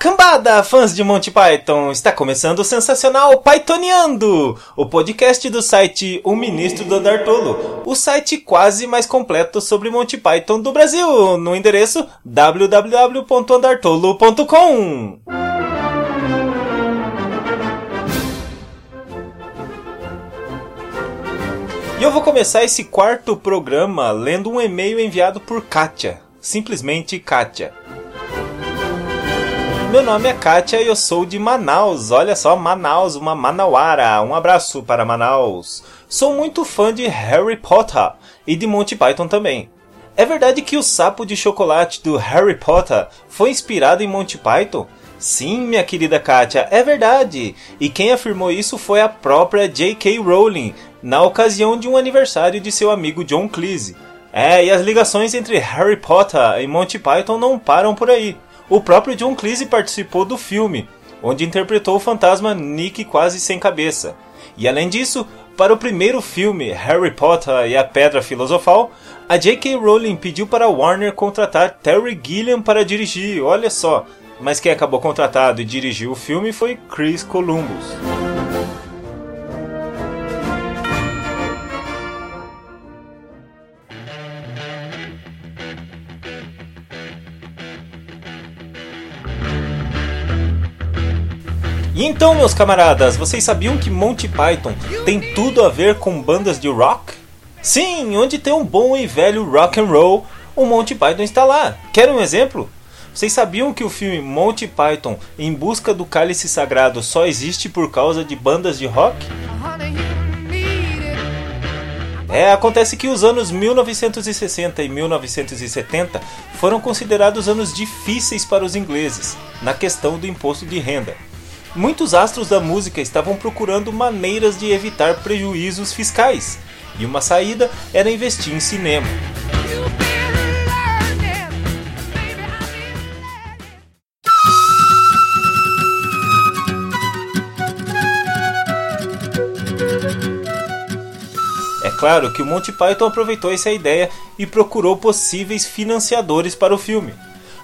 Cambada, fãs de Monty Python, está começando o sensacional Pythoniando, o podcast do site O Ministro do Dartolo, o site quase mais completo sobre Monty Python do Brasil, no endereço www.andartolo.com. E eu vou começar esse quarto programa lendo um e-mail enviado por Kátia, simplesmente Kátia. Meu nome é Kátia e eu sou de Manaus. Olha só, Manaus, uma manauara. Um abraço para Manaus. Sou muito fã de Harry Potter e de Monty Python também. É verdade que o sapo de chocolate do Harry Potter foi inspirado em Monty Python? Sim, minha querida Kátia, é verdade. E quem afirmou isso foi a própria J.K. Rowling, na ocasião de um aniversário de seu amigo John Cleese. É, e as ligações entre Harry Potter e Monty Python não param por aí. O próprio John Cleese participou do filme, onde interpretou o fantasma Nick quase sem cabeça. E além disso, para o primeiro filme, Harry Potter e a Pedra Filosofal, a J.K. Rowling pediu para Warner contratar Terry Gilliam para dirigir, olha só. Mas quem acabou contratado e dirigiu o filme foi Chris Columbus. Então, meus camaradas, vocês sabiam que Monty Python tem tudo a ver com bandas de rock? Sim, onde tem um bom e velho rock and roll, o Monty Python está lá. Querem um exemplo? Vocês sabiam que o filme Monty Python Em Busca do Cálice Sagrado só existe por causa de bandas de rock? É, acontece que os anos 1960 e 1970 foram considerados anos difíceis para os ingleses na questão do imposto de renda. Muitos astros da música estavam procurando maneiras de evitar prejuízos fiscais, e uma saída era investir em cinema. É claro que o Monty Python aproveitou essa ideia e procurou possíveis financiadores para o filme.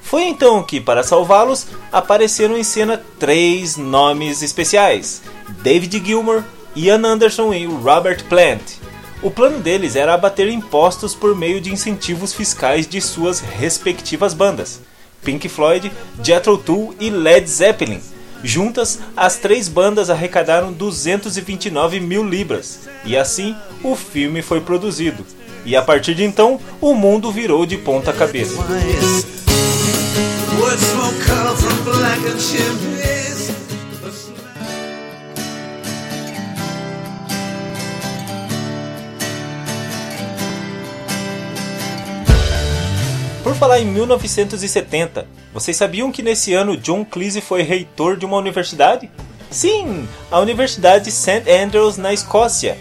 Foi então que, para salvá-los, apareceram em cena três nomes especiais: David Gilmour, Ian Anderson e Robert Plant. O plano deles era abater impostos por meio de incentivos fiscais de suas respectivas bandas: Pink Floyd, Jethro Tull e Led Zeppelin. Juntas, as três bandas arrecadaram 229 mil libras, e assim o filme foi produzido. E a partir de então, o mundo virou de ponta cabeça. Por falar em 1970, vocês sabiam que nesse ano John Cleese foi reitor de uma universidade? Sim, a Universidade St Andrews na Escócia.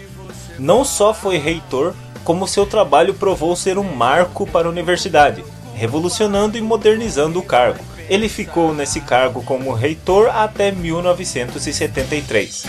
Não só foi reitor, como seu trabalho provou ser um marco para a universidade revolucionando e modernizando o cargo. Ele ficou nesse cargo como reitor até 1973.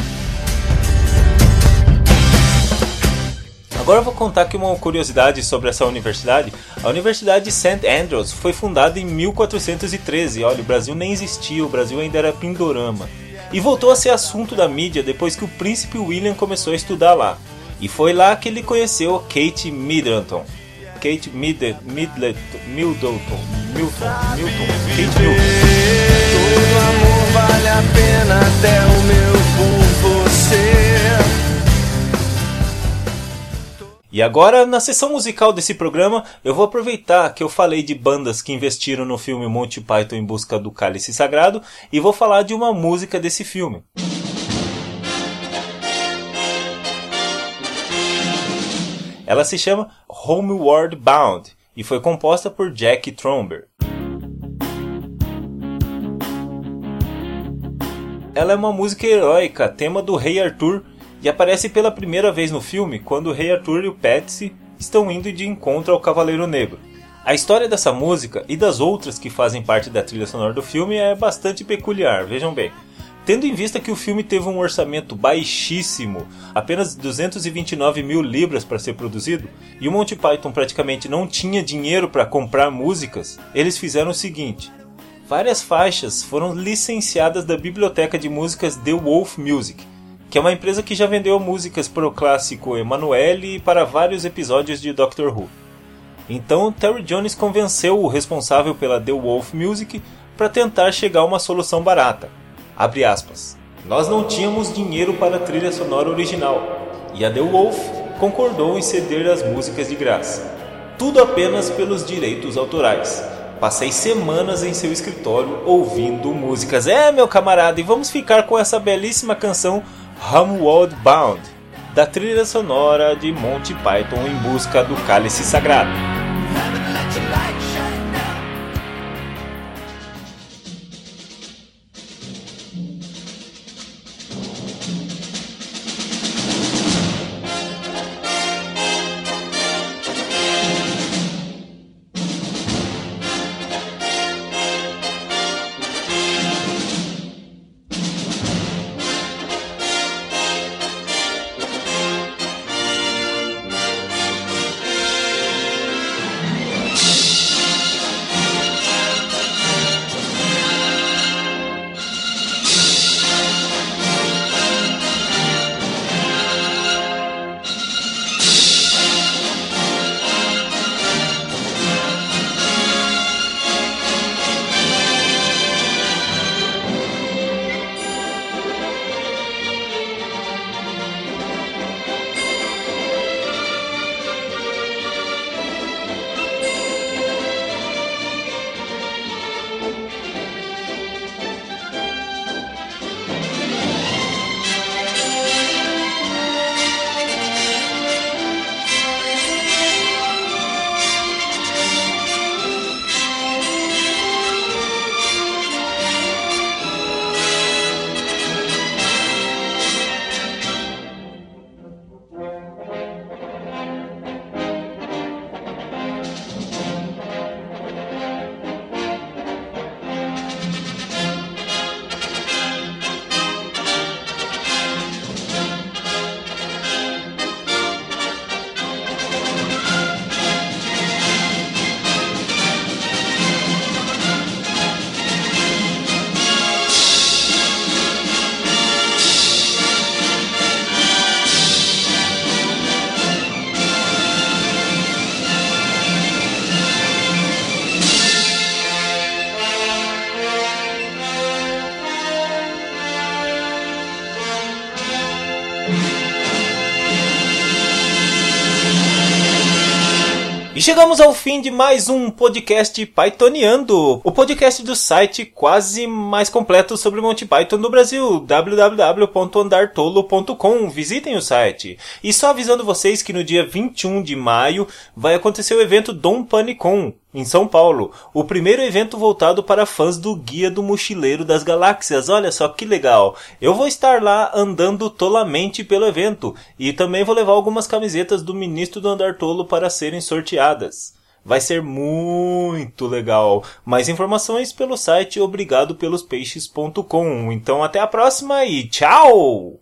Agora eu vou contar aqui uma curiosidade sobre essa universidade. A Universidade St. Andrews foi fundada em 1413. Olha, o Brasil nem existia, o Brasil ainda era Pindorama. E voltou a ser assunto da mídia depois que o príncipe William começou a estudar lá. E foi lá que ele conheceu Kate Middleton. Kate Middleton, Middleton, Middleton, Milton, Milton, Kate Milton. Todo amor vale a pena até o meu por você. E agora, na sessão musical desse programa, eu vou aproveitar que eu falei de bandas que investiram no filme Monty Python em busca do cálice sagrado e vou falar de uma música desse filme. Ela se chama Homeward Bound e foi composta por Jack Tromber. Ela é uma música heróica, tema do Rei Arthur, e aparece pela primeira vez no filme quando o Rei Arthur e o Patsy estão indo de encontro ao Cavaleiro Negro. A história dessa música e das outras que fazem parte da trilha sonora do filme é bastante peculiar, vejam bem. Tendo em vista que o filme teve um orçamento baixíssimo, apenas 229 mil libras para ser produzido, e o Monty Python praticamente não tinha dinheiro para comprar músicas, eles fizeram o seguinte: várias faixas foram licenciadas da biblioteca de músicas The Wolf Music, que é uma empresa que já vendeu músicas para o clássico Emanuele e para vários episódios de Doctor Who. Então Terry Jones convenceu o responsável pela The Wolf Music para tentar chegar a uma solução barata. Abre aspas. Nós não tínhamos dinheiro para a trilha sonora original, e a The Wolf concordou em ceder as músicas de graça. Tudo apenas pelos direitos autorais. Passei semanas em seu escritório ouvindo músicas. É, meu camarada, e vamos ficar com essa belíssima canção Homeward Bound, da trilha sonora de Monty Python em busca do cálice sagrado. E chegamos ao fim de mais um podcast Pythoniando, o podcast do site quase mais completo sobre Monty Python no Brasil, www.andartolo.com. Visitem o site. E só avisando vocês que no dia 21 de maio vai acontecer o evento Dom Panicon, em São Paulo, o primeiro evento voltado para fãs do Guia do Mochileiro das Galáxias. Olha só que legal! Eu vou estar lá andando tolamente pelo evento e também vou levar algumas camisetas do Ministro do Andar Tolo para serem sorteadas. Vai ser muito legal. Mais informações pelo site obrigadopelospeixes.com. Então até a próxima e tchau!